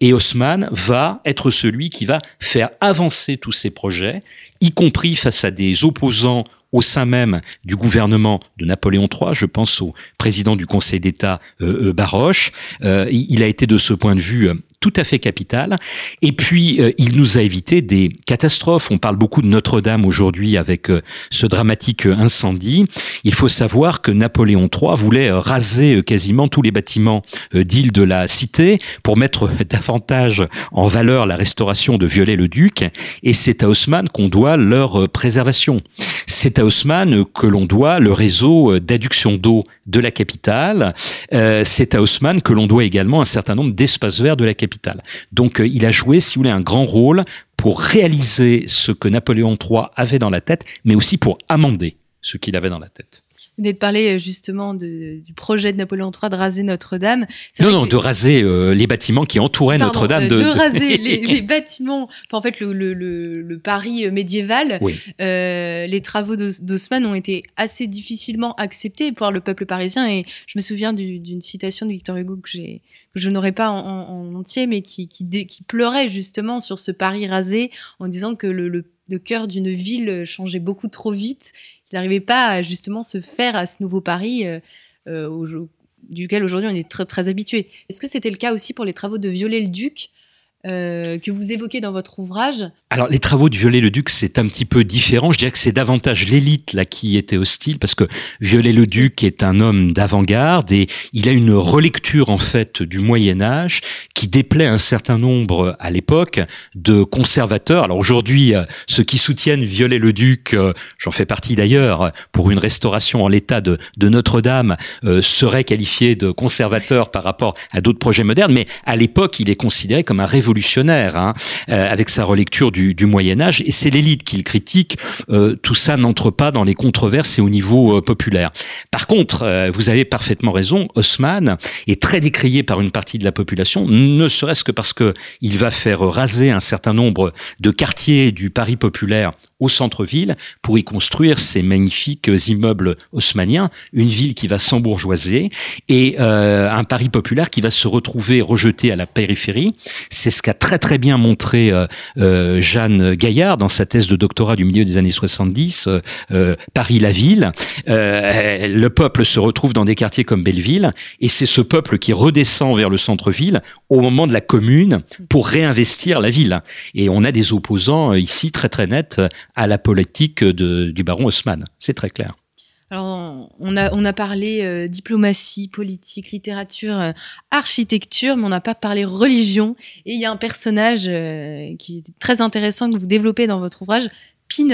Et Haussmann va être celui qui va faire avancer tous ces projets, y compris face à des opposants au sein même du gouvernement de Napoléon III, je pense au président du Conseil d'État euh, euh Baroche, euh, il a été de ce point de vue euh, tout à fait capital. Et puis, euh, il nous a évité des catastrophes. On parle beaucoup de Notre-Dame aujourd'hui avec euh, ce dramatique incendie. Il faut savoir que Napoléon III voulait euh, raser quasiment tous les bâtiments d'île de la Cité pour mettre davantage en valeur la restauration de Viollet-le-Duc. Et c'est à Haussmann qu'on doit leur préservation. C'est à Haussmann que l'on doit le réseau d'adduction d'eau de la capitale. c'est à Haussmann que l'on doit également un certain nombre d'espaces verts de la capitale donc euh, il a joué, si vous voulez, un grand rôle pour réaliser ce que Napoléon III avait dans la tête, mais aussi pour amender ce qu'il avait dans la tête. Vous venez de parler euh, justement du projet de Napoléon III de raser Notre-Dame. Non, non, de raser euh, les bâtiments qui entouraient Notre-Dame. de, raser les, bâtiments, en fait le, Paris médiéval. les travaux d'Haussmann ont été assez difficilement acceptés par le peuple parisien et je me souviens d'une citation de Victor Hugo que j'ai je n'aurais pas en, entier, mais qui, qui, pleurait justement sur ce Paris rasé en disant que le, le, cœur d'une ville changeait beaucoup trop vite, qu'il n'arrivait pas à justement se faire à ce nouveau Paris euh, euh, duquel aujourd'hui on est très très habitué. Est-ce que c'était le cas aussi pour les travaux de Viollet-le-Duc? Euh, que vous évoquez dans votre ouvrage Alors, les travaux de Viollet-le-Duc, c'est un petit peu différent. Je dirais que c'est davantage l'élite là qui était hostile, parce que Viollet-le-Duc est un homme d'avant-garde et il a une relecture en fait du Moyen Âge qui déplaît un certain nombre à l'époque de conservateurs. Alors aujourd'hui, euh, ceux qui soutiennent Viollet-le-Duc, euh, j'en fais partie d'ailleurs, pour une restauration en l'état de, de Notre-Dame, seraient qualifiés de conservateurs par rapport à d'autres projets modernes. Mais à l'époque, il est considéré comme un révolutionnaire révolutionnaire hein, euh, avec sa relecture du, Moyen Âge, et c'est l'élite qu'il critique. Euh, tout ça n'entre pas dans les controverses et au niveau euh, populaire. Par contre, vous avez parfaitement raison, Haussmann est très décrié par une partie de la population, ne serait-ce que parce que il va faire raser un certain nombre de quartiers du Paris populaire au centre-ville pour y construire ces magnifiques immeubles haussmanniens, une ville qui va s'embourgeoiser et euh, un Paris populaire qui va se retrouver rejeté à la périphérie. C'est ce qu'a très très bien montré euh, euh, Jeanne Gaillard dans sa thèse de doctorat du milieu des années 70, Paris la ville. le peuple se retrouve dans des quartiers comme Belleville et c'est ce peuple qui redescend vers le centre-ville au moment de la commune pour réinvestir la ville. Et on a des opposants ici très très nets à la politique du baron Haussmann. C'est très clair. Alors, on a, on a parlé euh, diplomatie, politique, littérature, euh, architecture, mais on n'a pas parlé religion. Et il y a un personnage euh, qui est très intéressant que vous développez dans votre ouvrage, Pie.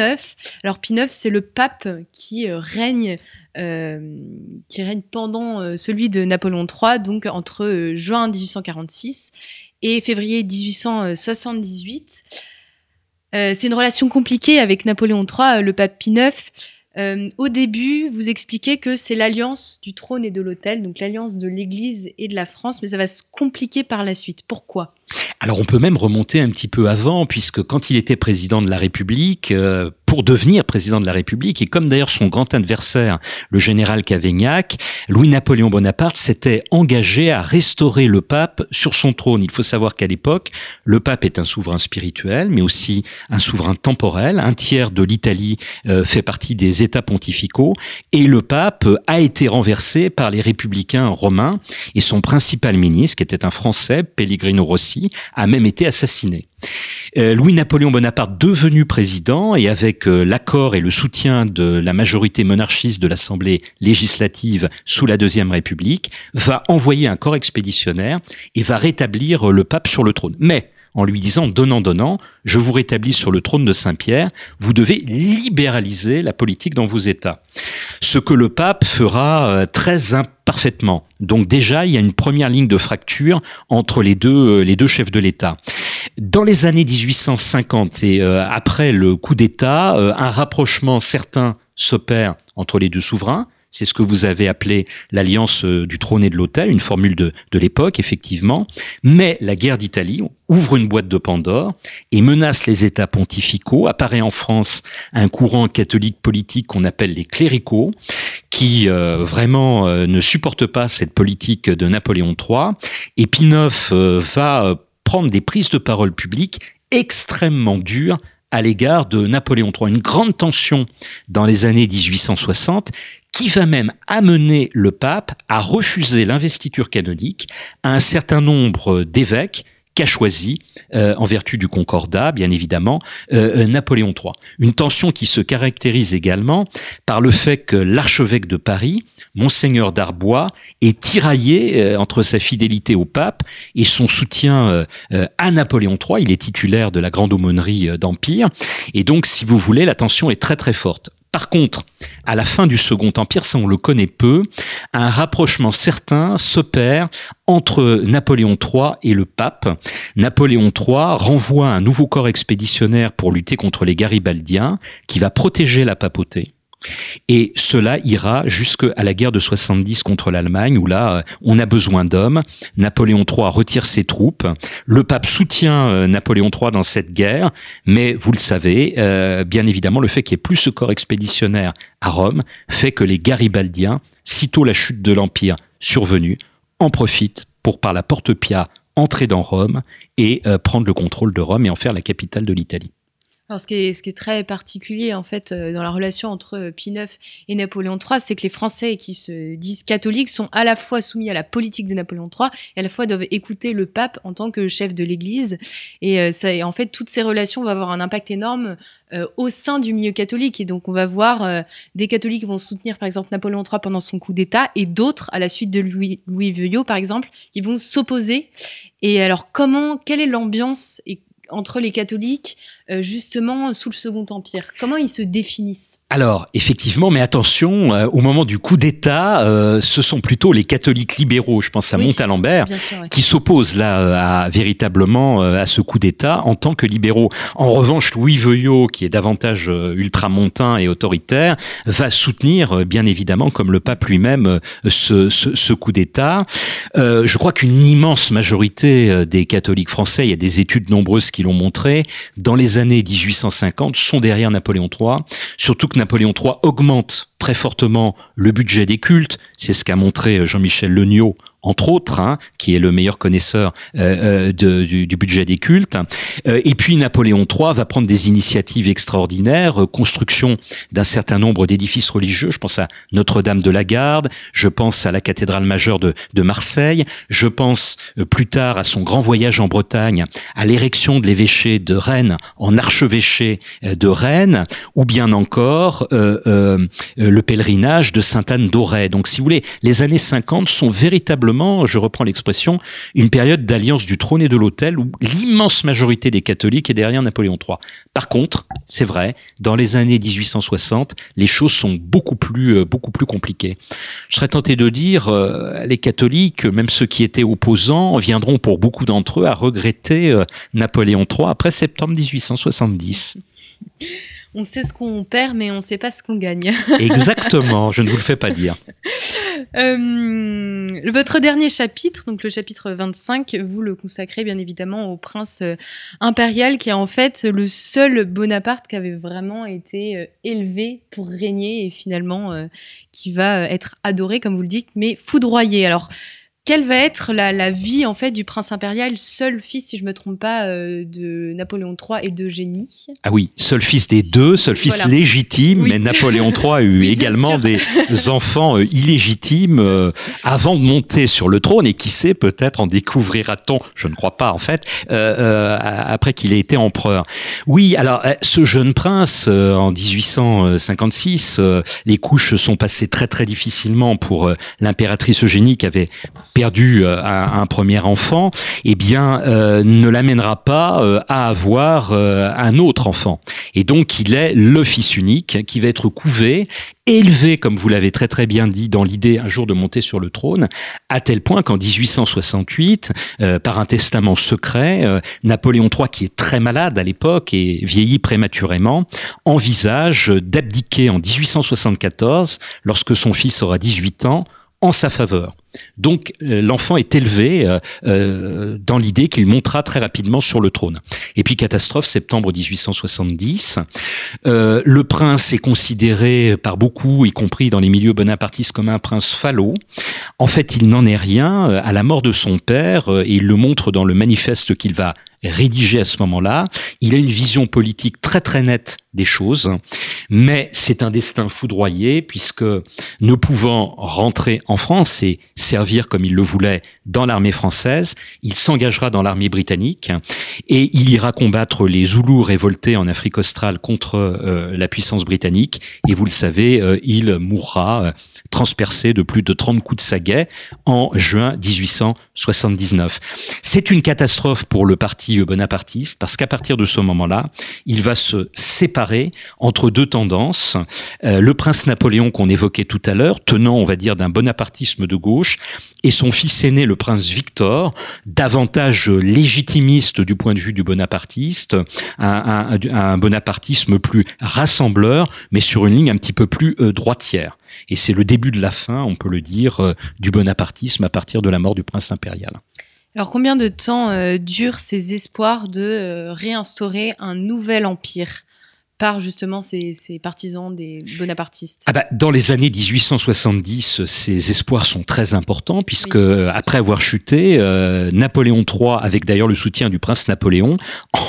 Alors, Pie c'est le pape qui règne, qui règne pendant celui de Napoléon III, donc entre juin 1846 et février 1878. Euh, c'est une relation compliquée avec Napoléon III, euh, le pape Pie IX. Euh, au début, vous expliquez que c'est l'alliance du trône et de l'autel, donc l'alliance de l'Église et de la France, mais ça va se compliquer par la suite. Pourquoi? Alors on peut même remonter un petit peu avant, puisque quand il était président de la République, euh, pour devenir président de la République, et comme d'ailleurs son grand adversaire, le général Cavaignac, Louis-Napoléon Bonaparte s'était engagé à restaurer le pape sur son trône. Il faut savoir qu'à l'époque, le pape est un souverain spirituel, mais aussi un souverain temporel. Un tiers de l'Italie euh, fait partie des États pontificaux, et le pape a été renversé par les républicains romains, et son principal ministre, qui était un Français, Pellegrino Rossi, a même été assassiné. Euh, Louis-Napoléon Bonaparte, devenu président et avec euh, l'accord et le soutien de la majorité monarchiste de l'Assemblée législative sous la Deuxième République, va envoyer un corps expéditionnaire et va rétablir le pape sur le trône. Mais en lui disant donnant donnant, je vous rétablis sur le trône de Saint-Pierre, vous devez libéraliser la politique dans vos États. Ce que le pape fera euh, très imparfaitement. Donc déjà, il y a une première ligne de fracture entre les deux, euh, les deux chefs de l'État. Dans les années 1850 et euh, après le coup d'État, un rapprochement certain s'opère entre les deux souverains. C'est ce que vous avez appelé l'alliance euh, du trône et de l'autel, une formule de, de l'époque, effectivement. Mais la guerre d'Italie ouvre une boîte de Pandore et menace les États pontificaux. Apparaît en France un courant catholique politique qu'on appelle les cléricaux, qui euh, vraiment euh, ne supporte pas cette politique de Napoléon III. Et Pie va prendre des prises de parole publiques extrêmement dures à l'égard de Napoléon III. Une grande tension dans les années 1860 qui va même amener le pape à refuser l'investiture canonique à un certain nombre d'évêques qu'a choisi, euh, en vertu du concordat, bien évidemment, euh, euh, Napoléon III. Une tension qui se caractérise également par le fait que l'archevêque de Paris, monseigneur d'Arbois, est tiraillé entre sa fidélité au pape et son soutien à Napoléon III. Il est titulaire de la grande aumônerie d'Empire. Et donc, si vous voulez, la tension est très très forte. Par contre, à la fin du Second Empire, ça on le connaît peu, un rapprochement certain s'opère entre Napoléon III et le pape. Napoléon III renvoie un nouveau corps expéditionnaire pour lutter contre les Garibaldiens, qui va protéger la papauté. Et cela ira jusqu'à la guerre de 70 contre l'Allemagne, où là, euh, on a besoin d'hommes. Napoléon III retire ses troupes. Le pape soutient euh, Napoléon III dans cette guerre, mais vous le savez, euh, bien évidemment, le fait qu'il n'y ait plus ce corps expéditionnaire à Rome fait que les Garibaldiens, sitôt la chute de l'Empire survenue, en profitent pour, par la porte Pia, entrer dans Rome et prendre le contrôle de Rome et en faire la capitale de l'Italie. Alors, ce qui, est, ce qui est très particulier, en fait, euh, dans la relation entre euh, Pie IX et Napoléon III, c'est que les Français qui se disent catholiques sont à la fois soumis à la politique de Napoléon III et à la fois doivent écouter le pape en tant que chef de l'Église. Et, euh, ça, et en fait, toutes ces relations vont avoir un impact énorme au sein du milieu catholique. Et donc, on va voir des catholiques vont soutenir, par exemple, Napoléon III pendant son coup d'État et d'autres, à la suite de Louis, Louis Veuillot, par exemple, qui vont s'opposer. Et alors, comment, quelle est l'ambiance entre les catholiques, euh, justement, sous le Second Empire Comment ils se définissent? Alors, effectivement, mais attention, euh, au moment du coup d'État, euh, ce sont plutôt les catholiques libéraux, je pense à Oui, Montalembert, sûr, qui s'opposent là à, véritablement à ce coup d'État en tant que libéraux. En revanche, Louis Veuillot, qui est davantage ultramontain et autoritaire, va soutenir bien évidemment, comme le pape lui-même, ce, ce, ce coup d'État. Je crois qu'une immense majorité des catholiques français, il y a des études nombreuses qui l'ont montré, dans les années 1850 sont derrière Napoléon III, surtout que Napoléon III augmente très fortement le budget des cultes, c'est ce qu'a montré euh, Jean-Michel Legnaud entre autres, hein, qui est le meilleur connaisseur euh, euh, de- du, du budget des cultes. Euh, et puis Napoléon III va prendre des initiatives extraordinaires, euh, construction d'un certain nombre d'édifices religieux. Je pense à Notre-Dame de la Garde, je pense à la cathédrale majeure de, de Marseille, je pense plus tard à son grand voyage en Bretagne, à l'érection de l'évêché de Rennes en archevêché de Rennes, ou bien encore euh, euh, le pèlerinage de Sainte-Anne d'Auray. Donc, si vous voulez, les années 50 sont véritablement, je reprends l'expression, une période d'alliance du trône et de l'autel où l'immense majorité des catholiques est derrière Napoléon III. Par contre, c'est vrai, dans les années 1860, les choses sont beaucoup plus, euh, beaucoup plus compliquées. Je serais tenté de dire, euh, les catholiques, même ceux qui étaient opposants, viendront pour beaucoup d'entre eux à regretter euh, Napoléon III après septembre 1870. On sait ce qu'on perd, mais on ne sait pas ce qu'on gagne. Exactement, je ne vous le fais pas dire. Euh, votre dernier chapitre, donc le chapitre 25, vous le consacrez bien évidemment au prince euh, impérial qui est en fait le seul Bonaparte qui avait vraiment été euh, élevé pour régner et finalement euh, qui va être adoré, comme vous le dites, mais foudroyé. Alors, quelle va être la, la vie en fait du prince impérial, seul fils, si je me trompe pas, euh, de Napoléon III et d'Eugénie Ah oui, seul fils des deux, seul fils Voilà. légitime, Oui. mais Napoléon III a eu Oui, également des enfants euh, illégitimes euh, avant de monter sur le trône, et qui sait, peut-être en découvrira-t-on, je ne crois pas en fait, euh, euh, après qu'il ait été empereur. Oui, alors ce jeune prince, euh, en 1856, euh, les couches sont passées très très difficilement pour l'impératrice Eugénie qui avait perdu euh, un, premier enfant, eh bien, euh, ne l'amènera pas euh, à avoir un autre enfant. Et donc, il est le fils unique qui va être couvé, élevé, comme vous l'avez très très bien dit, dans l'idée un jour de monter sur le trône, à tel point qu'en 1868, euh, par un testament secret, Napoléon III, qui est très malade à l'époque et vieillit prématurément, envisage d'abdiquer en 1874, lorsque son fils aura 18 ans, en sa faveur. Donc euh, l'enfant est élevé euh, euh, dans l'idée qu'il montera très rapidement sur le trône. Et puis catastrophe, septembre 1870, euh, le prince est considéré par beaucoup, y compris dans les milieux bonapartistes, comme un prince falot. En fait, il n'en est rien. Euh, À la mort de son père, et il le montre dans le manifeste qu'il va rédiger à ce moment-là, il a une vision politique très très nette des choses, mais c'est un destin foudroyé puisque ne pouvant rentrer en France et servir comme il le voulait dans l'armée française, il s'engagera dans l'armée britannique et il ira combattre les Zoulous révoltés en Afrique australe contre euh, la puissance britannique et vous le savez, euh, il mourra euh, transpercé de plus de 30 coups de saguet en juin 1879. C'est une catastrophe pour le parti bonapartiste parce qu'à partir de ce moment-là, il va se séparer entre deux tendances. Euh, le prince Napoléon qu'on évoquait tout à l'heure, tenant, on va dire, d'un bonapartisme de gauche, et son fils aîné, le prince Victor, davantage légitimiste du point de vue du bonapartiste, un, bonapartisme plus rassembleur, mais sur une ligne un petit peu plus euh, droitière. Et c'est le début de la fin, on peut le dire, euh, du bonapartisme à partir de la mort du prince impérial. Alors combien de temps euh, durent ces espoirs de euh, réinstaurer un nouvel empire? Par justement ces, partisans des bonapartistes ah bah, Dans les années 1870, ces espoirs sont très importants puisque après avoir chuté, euh, Napoléon III, avec d'ailleurs le soutien du prince Napoléon,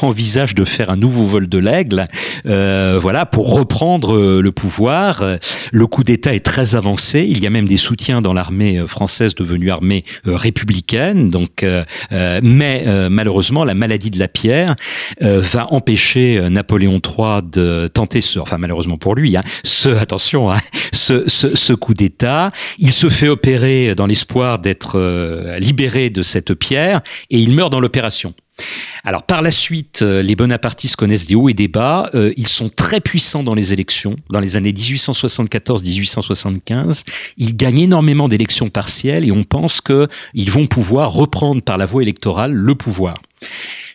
envisage de faire un nouveau vol de l'aigle, euh, voilà, pour reprendre euh, le pouvoir. Le coup d'État est très avancé. Il y a même des soutiens dans l'armée française devenue armée républicaine. Donc, mais malheureusement, la maladie de la pierre va empêcher Napoléon III de tenter ce, enfin malheureusement pour lui, hein, ce, attention, hein, ce, ce, coup d'État. Il se fait opérer dans l'espoir d'être euh, libéré de cette pierre et il meurt dans l'opération. Alors par la suite, euh, les bonapartistes connaissent des hauts et des bas. Euh, ils sont très puissants dans les élections. Dans les années 1874-1875, ils gagnent énormément d'élections partielles et on pense qu'ils vont pouvoir reprendre par la voie électorale le pouvoir.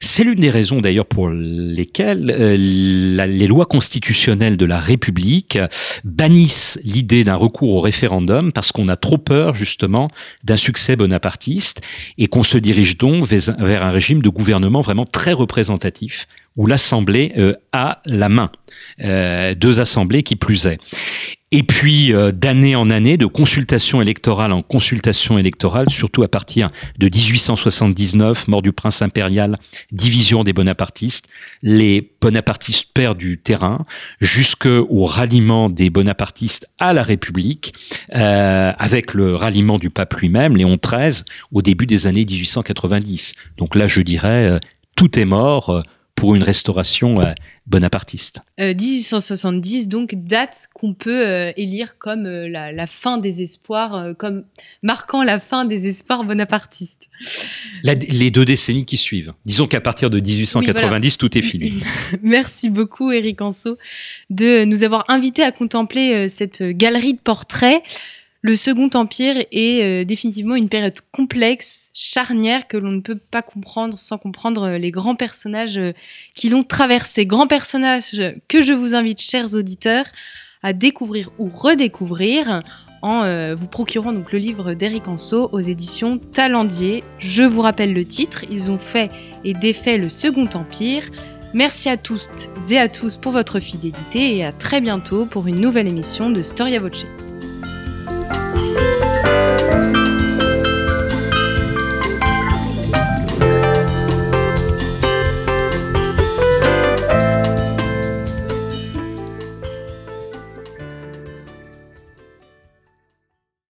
C'est l'une des raisons d'ailleurs pour lesquelles euh, les lois constitutionnelles de la République bannissent l'idée d'un recours au référendum parce qu'on a trop peur justement d'un succès bonapartiste et qu'on se dirige donc vers un régime de gouvernement vraiment très représentatif où l'Assemblée euh, a la main. Euh, deux assemblées qui plus est. Et puis, euh, d'année en année, de consultation électorale en consultation électorale, surtout à partir de 1879, mort du prince impérial, division des bonapartistes, les bonapartistes perdent du terrain jusqu'au ralliement des bonapartistes à la République, euh, avec le ralliement du pape lui-même, Léon XIII, au début des années 1890. Donc là, je dirais, euh, tout est mort pour une restauration euh, bonapartiste. 1870, euh, donc date qu'on peut euh, élire comme la, fin des espoirs, comme marquant la fin des espoirs bonapartistes. les deux décennies qui suivent. Disons qu'à partir de 1890, tout est fini. Merci beaucoup, Eric Anso, de nous avoir invités à contempler cette galerie de portraits. Le Second Empire est euh, définitivement une période complexe, charnière, que l'on ne peut pas comprendre sans comprendre euh, les grands personnages euh, qui l'ont traversé. Grands personnages que je vous invite, chers auditeurs, à découvrir ou redécouvrir en vous procurant donc le livre d'Éric Anso aux éditions Talendier. Je vous rappelle le titre, ils ont fait et défait le Second Empire. Merci à tous et à tous pour votre fidélité et à très bientôt pour une nouvelle émission de Storia Voce. Música